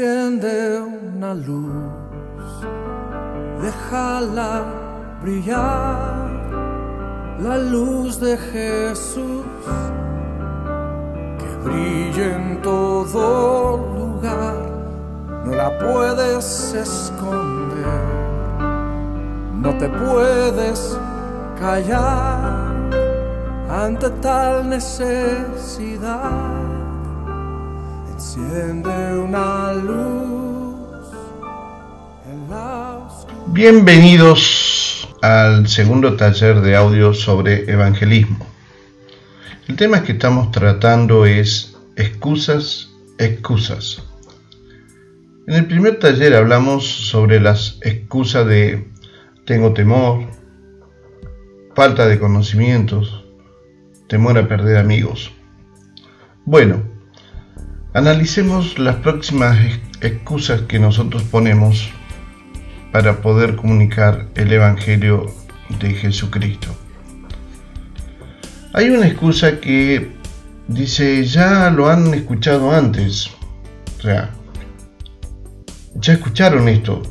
Enciende una luz, déjala brillar, la luz de Jesús, que brille en todo lugar, no la puedes esconder, no te puedes callar ante tal necesidad. Una luz en la. Bienvenidos al segundo taller de audio sobre evangelismo. El tema que estamos tratando es excusas, excusas. En el primer taller hablamos sobre las excusas de tengo temor, falta de conocimientos, temor a perder amigos. Bueno, analicemos las próximas excusas que nosotros ponemos para poder comunicar el Evangelio de Jesucristo. Hay una excusa que dice, ya lo han escuchado antes. O sea, ya escucharon esto,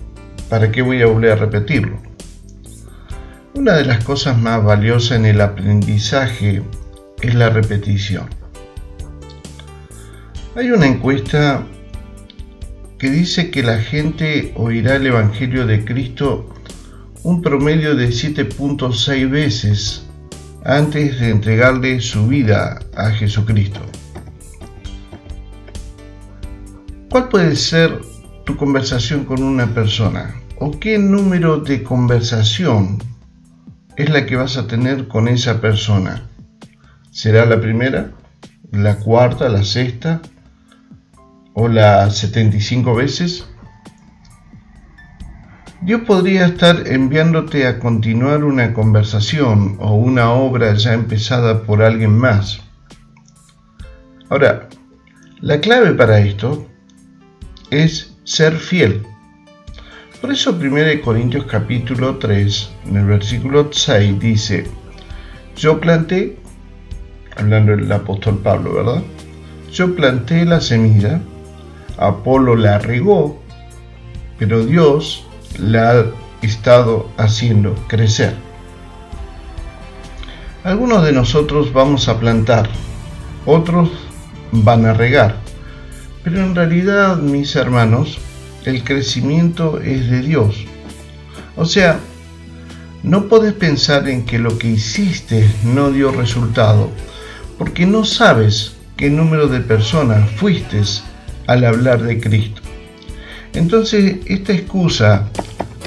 ¿para qué voy a volver a repetirlo? Una de las cosas más valiosas en el aprendizaje es la repetición. Hay una encuesta que dice que la gente oirá el Evangelio de Cristo un promedio de 7.6 veces antes de entregarle su vida a Jesucristo. ¿Cuál puede ser tu conversación con una persona? ¿O qué número de conversación es la que vas a tener con esa persona? ¿Será la primera? ¿La cuarta? ¿La sexta? ¿O la 75 veces? Dios podría estar enviándote a continuar una conversación o una obra ya empezada por alguien más. Ahora, la clave para esto es ser fiel. Por eso 1 Corintios capítulo 3, en el versículo 6 dice, yo planté, hablando del apóstol Pablo, ¿verdad? Yo planté la semilla, Apolo la regó, pero Dios la ha estado haciendo crecer. Algunos de nosotros vamos a plantar, otros van a regar, pero en realidad, mis hermanos, el crecimiento es de Dios. O sea, no puedes pensar en que lo que hiciste no dio resultado, porque no sabes qué número de personas fuiste al hablar de Cristo. Entonces, esta excusa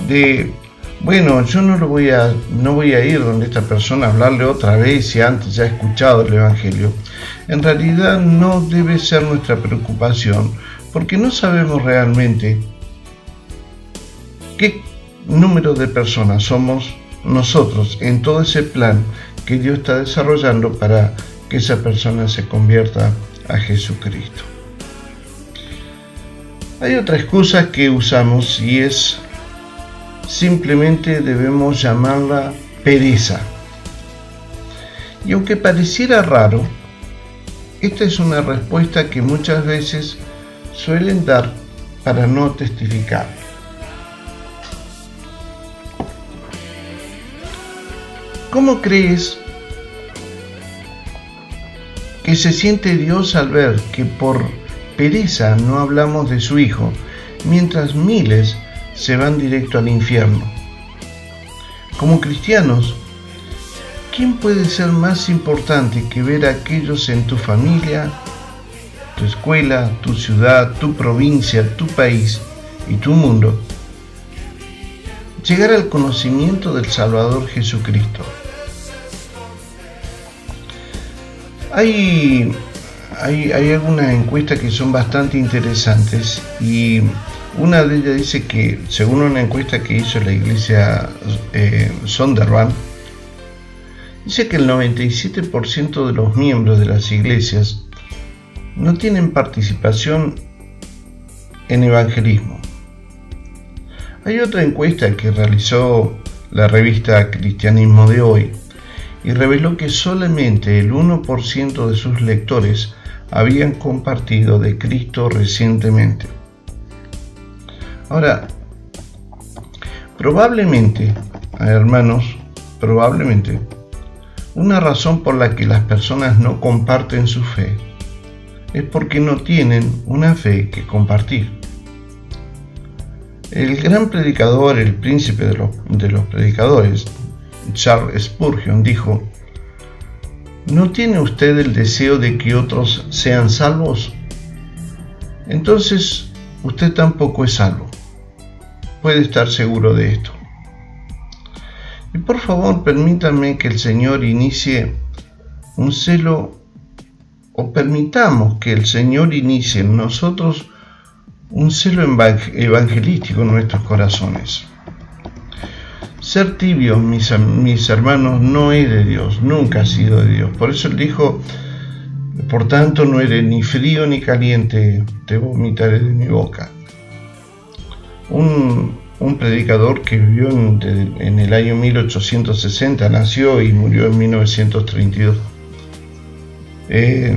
de, bueno, yo no, lo voy a, no voy a ir donde esta persona a hablarle otra vez si antes ya he escuchado el Evangelio, en realidad no debe ser nuestra preocupación, porque no sabemos realmente qué número de personas somos nosotros en todo ese plan que Dios está desarrollando para que esa persona se convierta a Jesucristo. Hay otra excusa que usamos y es simplemente debemos llamarla pereza. Y aunque pareciera raro, esta es una respuesta que muchas veces suelen dar para no testificar. ¿Cómo crees que se siente Dios al ver que por pereza no hablamos de su Hijo, mientras miles se van directo al infierno? Como cristianos, ¿quién puede ser más importante que ver a aquellos en tu familia, tu escuela, tu ciudad, tu provincia, tu país y tu mundo? Llegar al conocimiento del Salvador Jesucristo. Hay, hay, algunas encuestas que son bastante interesantes y una de ellas dice que, según una encuesta que hizo la iglesia eh, dice que el 97% de los miembros de las iglesias no tienen participación en evangelismo. Hay otra encuesta que realizó la revista Cristianismo de hoy y reveló que solamente el 1% de sus lectores habían compartido de Cristo recientemente. Ahora, probablemente, hermanos, probablemente, una razón por la que las personas no comparten su fe es porque no tienen una fe que compartir. El gran predicador, el príncipe de los, predicadores, Charles Spurgeon, dijo, ¿no tiene usted el deseo de que otros sean salvos? Entonces usted tampoco es salvo. Puede estar seguro de esto. Y por favor permítanme que el Señor inicie un celo o permitamos que el Señor inicie en nosotros un celo evangelístico en nuestros corazones. Ser tibios, mis, mis, hermanos, no es de Dios, nunca ha sido de Dios. Por eso Él dijo, por tanto no eres ni frío ni caliente, te vomitaré de mi boca. Un, un predicador que vivió en, el año 1860, nació y murió en 1932, eh,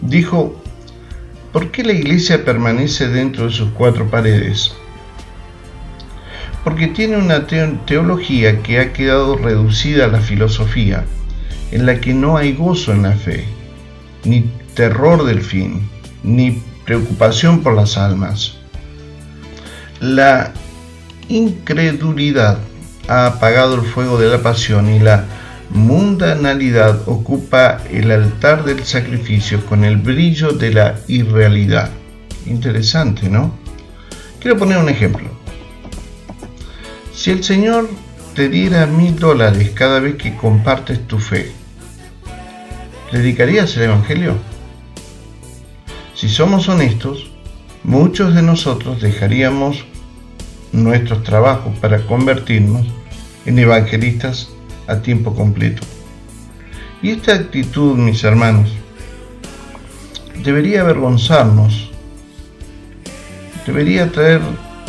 dijo, ¿por qué la iglesia permanece dentro de sus cuatro paredes? Porque tiene una teología que ha quedado reducida a la filosofía, en la que no hay gozo en la fe, ni terror del fin, ni preocupación por las almas. La incredulidad ha apagado el fuego de la pasión y la mundanalidad ocupa el altar del sacrificio con el brillo de la irrealidad. Interesante, ¿no? Quiero poner un ejemplo. Si el Señor te diera mil dólares cada vez que compartes tu fe, ¿predicarías el Evangelio? Si somos honestos, muchos de nosotros dejaríamos nuestros trabajos para convertirnos en evangelistas a tiempo completo. Y esta actitud, mis hermanos, debería avergonzarnos, debería traer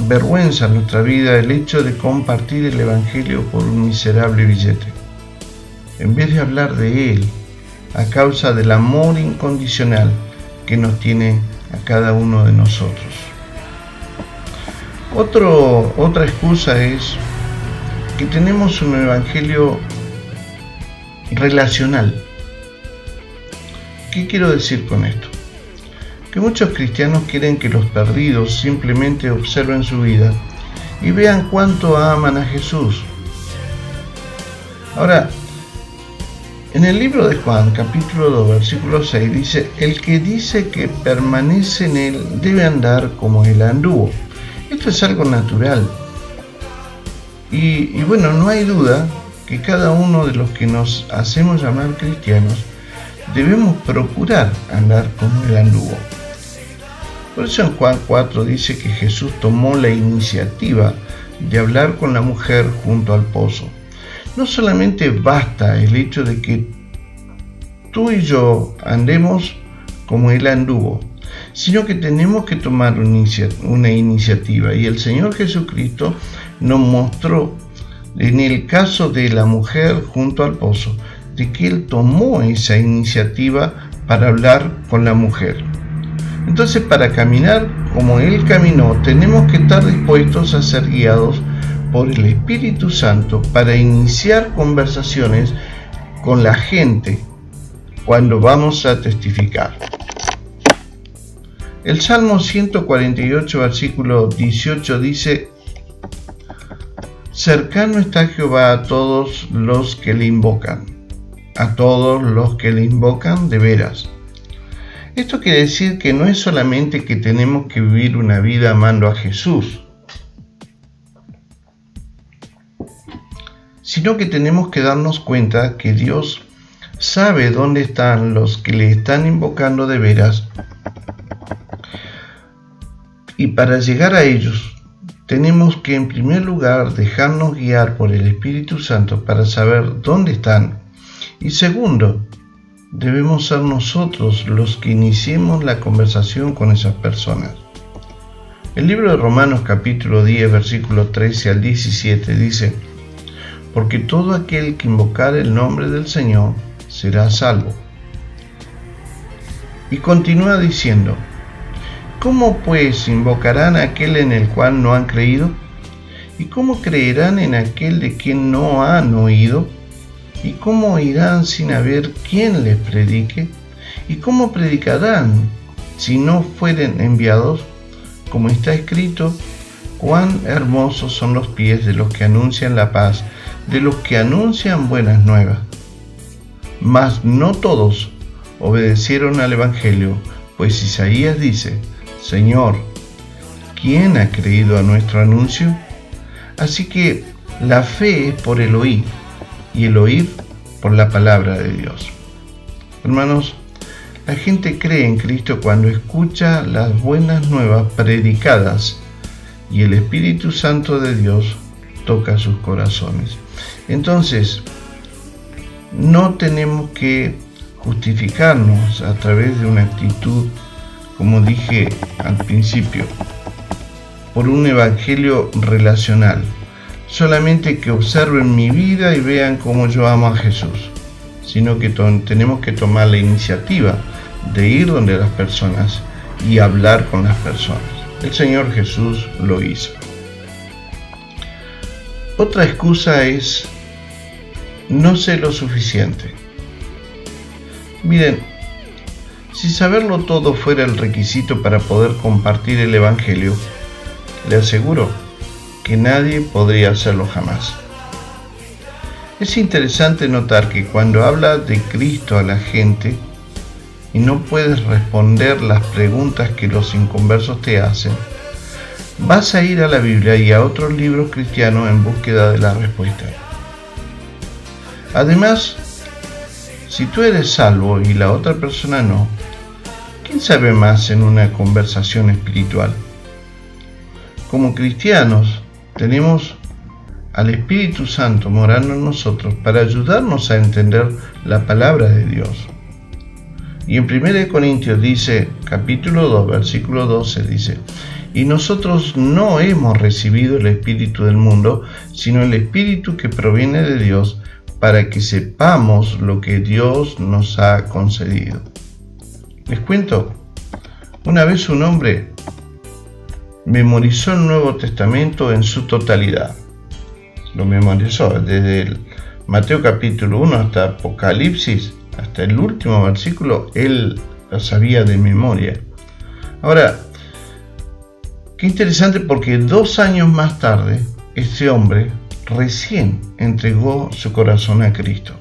vergüenza a nuestra vida el hecho de compartir el Evangelio por un miserable billete, en vez de hablar de Él a causa del amor incondicional que nos tiene a cada uno de nosotros. Otro, otra excusa es que tenemos un evangelio relacional. ¿Qué quiero decir con esto? Que muchos cristianos quieren que los perdidos simplemente observen su vida y vean cuánto aman a Jesús. Ahora, en el libro de Juan, capítulo 2, versículo 6, dice, el que dice que permanece en él debe andar como él anduvo. Esto es algo natural, y, bueno, no hay duda que cada uno de los que nos hacemos llamar cristianos debemos procurar andar como el anduvo. Por eso en Juan 4 dice que Jesús tomó la iniciativa de hablar con la mujer junto al pozo. No solamente basta el hecho de que tú y yo andemos como él anduvo, sino que tenemos que tomar una iniciativa y el Señor Jesucristo nos mostró en el caso de la mujer junto al pozo, de que él tomó esa iniciativa para hablar con la mujer. Entonces, para caminar como él caminó, tenemos que estar dispuestos a ser guiados por el Espíritu Santo para iniciar conversaciones con la gente cuando vamos a testificar. El Salmo 148, versículo 18 dice, Cercano está Jehová a todos los que le invocan, a todos los que le invocan de veras. Esto quiere decir que no es solamente que tenemos que vivir una vida amando a Jesús, sino que tenemos que darnos cuenta que Dios sabe dónde están los que le están invocando de veras y para llegar a ellos tenemos que en primer lugar dejarnos guiar por el Espíritu Santo para saber dónde están. Y segundo, debemos ser nosotros los que iniciemos la conversación con esas personas. El libro de Romanos capítulo 10 versículo 13 al 17 dice, porque todo aquel que invocar el nombre del Señor será salvo. Y continúa diciendo, cómo pues invocarán a aquel en el cual no han creído? ¿Y cómo creerán en aquel de quien no han oído? ¿Y cómo irán sin haber quien les predique? ¿Y cómo predicarán si no fueren enviados? Como está escrito, cuán hermosos son los pies de los que anuncian la paz, de los que anuncian buenas nuevas. Mas no todos obedecieron al Evangelio, pues Isaías dice, Señor, ¿quién ha creído a nuestro anuncio? Así que la fe es por el oír y el oír por la palabra de Dios. Hermanos, la gente cree en Cristo cuando escucha las buenas nuevas predicadas y el Espíritu Santo de Dios toca sus corazones. Entonces, no tenemos que justificarnos a través de una actitud, como dije al principio, por un evangelio relacional. Solamente que observen mi vida y vean cómo yo amo a Jesús, sino que tenemos que tomar la iniciativa de ir donde las personas y hablar con las personas. El Señor Jesús lo hizo. Otra excusa es no sé lo suficiente. Miren, si saberlo todo fuera el requisito para poder compartir el Evangelio, le aseguro que nadie podría hacerlo jamás. Es interesante notar que cuando habla de Cristo a la gente y no puedes responder las preguntas que los inconversos te hacen, vas a ir a la Biblia y a otros libros cristianos en búsqueda de la respuesta. Además, si tú eres salvo y la otra persona no, ¿quién sabe más en una conversación espiritual? Como cristianos, tenemos al Espíritu Santo morando en nosotros para ayudarnos a entender la palabra de Dios. Y en 1 Corintios dice, capítulo 2, versículo 12, dice, y nosotros no hemos recibido el Espíritu del mundo, sino el Espíritu que proviene de Dios, para que sepamos lo que Dios nos ha concedido. Les cuento, una vez un hombre memorizó el Nuevo Testamento en su totalidad. Lo memorizó desde el Mateo capítulo 1 hasta Apocalipsis, hasta el último versículo, él lo sabía de memoria. Ahora, qué interesante porque dos años más tarde, este hombre recién entregó su corazón a Cristo.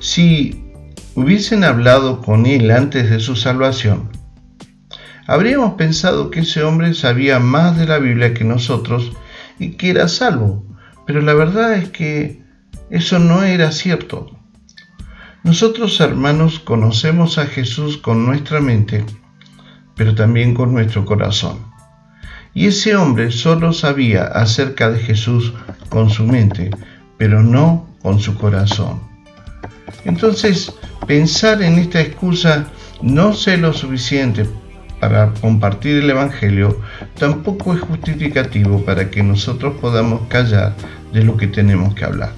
Si hubiesen hablado con él antes de su salvación, habríamos pensado que ese hombre sabía más de la Biblia que nosotros y que era salvo, pero la verdad es que eso no era cierto. Nosotros hermanos conocemos a Jesús con nuestra mente, pero también con nuestro corazón. Y ese hombre solo sabía acerca de Jesús con su mente, pero no con su corazón. Entonces, pensar en esta excusa no sé lo suficiente para compartir el Evangelio tampoco es justificativo para que nosotros podamos callar de lo que tenemos que hablar.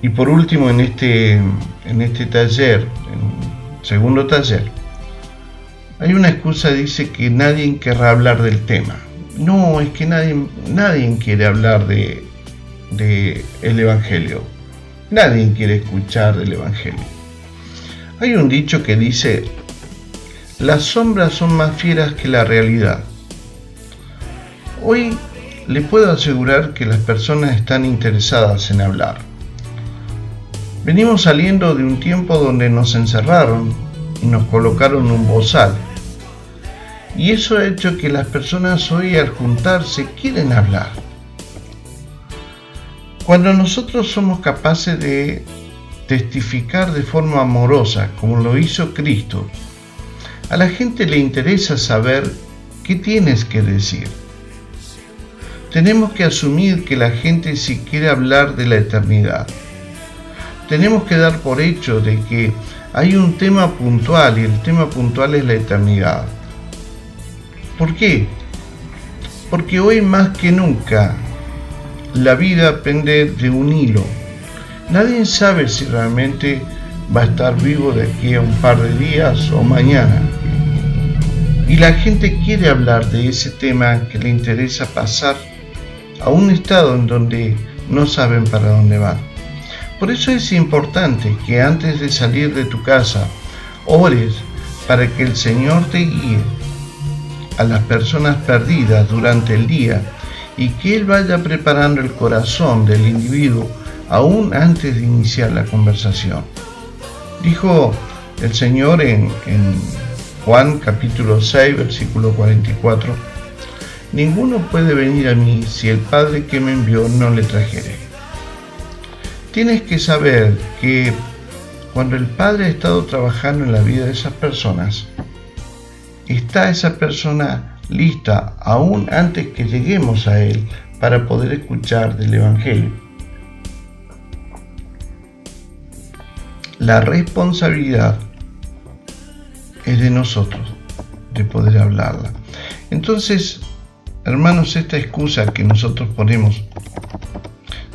Y por último, en este, en este taller, en segundo taller, hay una excusa, dice que nadie querrá hablar del tema. No, es que nadie, nadie quiere hablar de, de el Evangelio. Nadie quiere escuchar del Evangelio. Hay un dicho que dice, las sombras son más fieras que la realidad. Hoy le puedo asegurar que las personas están interesadas en hablar. Venimos saliendo de un tiempo donde nos encerraron y nos colocaron un bozal y eso ha hecho que las personas hoy al juntarse quieren hablar. Cuando nosotros somos capaces de testificar de forma amorosa, como lo hizo Cristo, a la gente le interesa saber qué tienes que decir. Tenemos que asumir que la gente si quiere hablar de la eternidad. Tenemos que dar por hecho de que hay un tema puntual y el tema puntual es la eternidad. ¿Por qué? Porque hoy más que nunca la vida pende de un hilo. Nadie sabe si realmente va a estar vivo de aquí a un par de días o mañana. Y la gente quiere hablar de ese tema que le interesa pasar a un estado en donde no saben para dónde van. Por eso es importante que antes de salir de tu casa ores para que el Señor te guíe a las personas perdidas durante el día y que Él vaya preparando el corazón del individuo aún antes de iniciar la conversación. Dijo el Señor en, Juan capítulo 6, versículo 44, Ninguno puede venir a mí si el Padre que me envió no le trajere. Tienes que saber que cuando el Padre ha estado trabajando en la vida de esas personas, está esa persona lista aún antes que lleguemos a Él para poder escuchar del Evangelio. La responsabilidad es de nosotros de poder hablarla. Entonces, hermanos, esta excusa que nosotros ponemos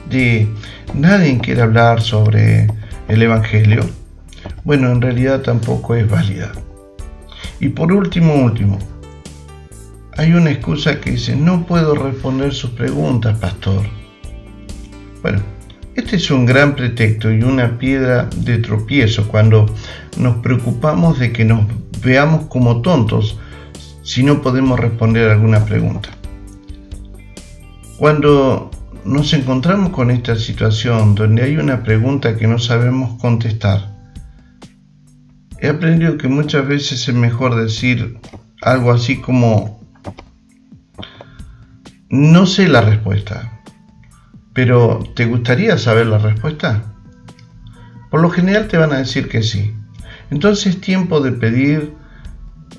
de nadie quiere hablar sobre el Evangelio, bueno, en realidad tampoco es válida. Y por último, último, hay una excusa que dice, no puedo responder sus preguntas, pastor. Bueno, este es un gran pretexto y una piedra de tropiezo cuando nos preocupamos de que nos veamos como tontos si no podemos responder alguna pregunta. Cuando nos encontramos con esta situación donde hay una pregunta que no sabemos contestar, he aprendido que muchas veces es mejor decir algo así como, no sé la respuesta, pero ¿te gustaría saber la respuesta? Por lo general te van a decir que sí. Entonces es tiempo de pedir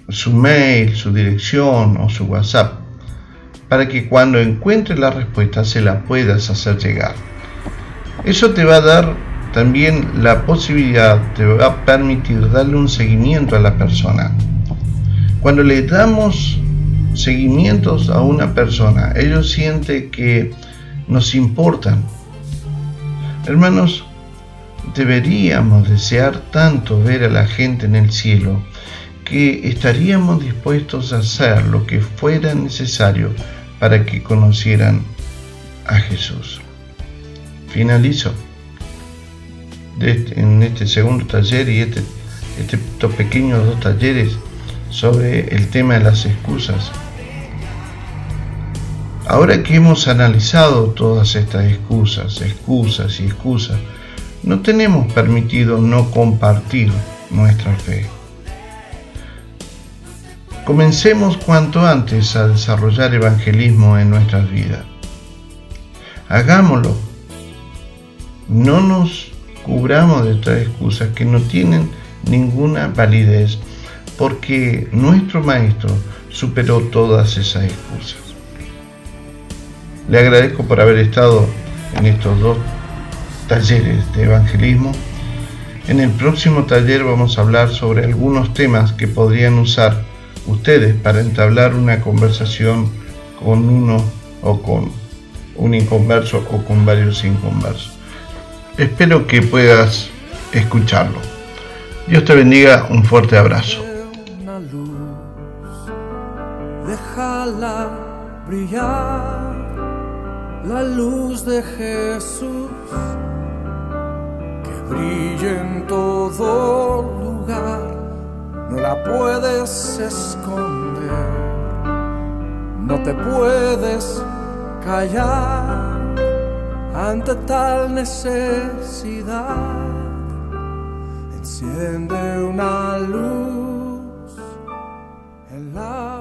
su mail, su dirección o su WhatsApp para que cuando encuentres la respuesta se la puedas hacer llegar. Eso te va a dar también la posibilidad, te va a permitir darle un seguimiento a la persona. Cuando le damos seguimientos a una persona, ellos sienten que nos importan. Hermanos, deberíamos desear tanto ver a la gente en el cielo que estaríamos dispuestos a hacer lo que fuera necesario para que conocieran a Jesús. Finalizo este, en este segundo taller y este, este, estos pequeños dos talleres sobre el tema de las excusas. Ahora que hemos analizado todas estas excusas, excusas y excusas, no tenemos permitido no compartir nuestra fe. Comencemos cuanto antes a desarrollar evangelismo en nuestras vidas. Hagámoslo. No nos cubramos de estas excusas que no tienen ninguna validez porque nuestro Maestro superó todas esas excusas. Le agradezco por haber estado en estos dos talleres de evangelismo. En el próximo taller vamos a hablar sobre algunos temas que podrían usar ustedes para entablar una conversación con uno o con un inconverso o con varios inconversos. Espero que puedas escucharlo. Dios te bendiga, un fuerte abrazo. Déjala brillar la luz de Jesús brilla en todo lugar, no la puedes esconder, no te puedes callar ante tal necesidad. Enciende una luz en la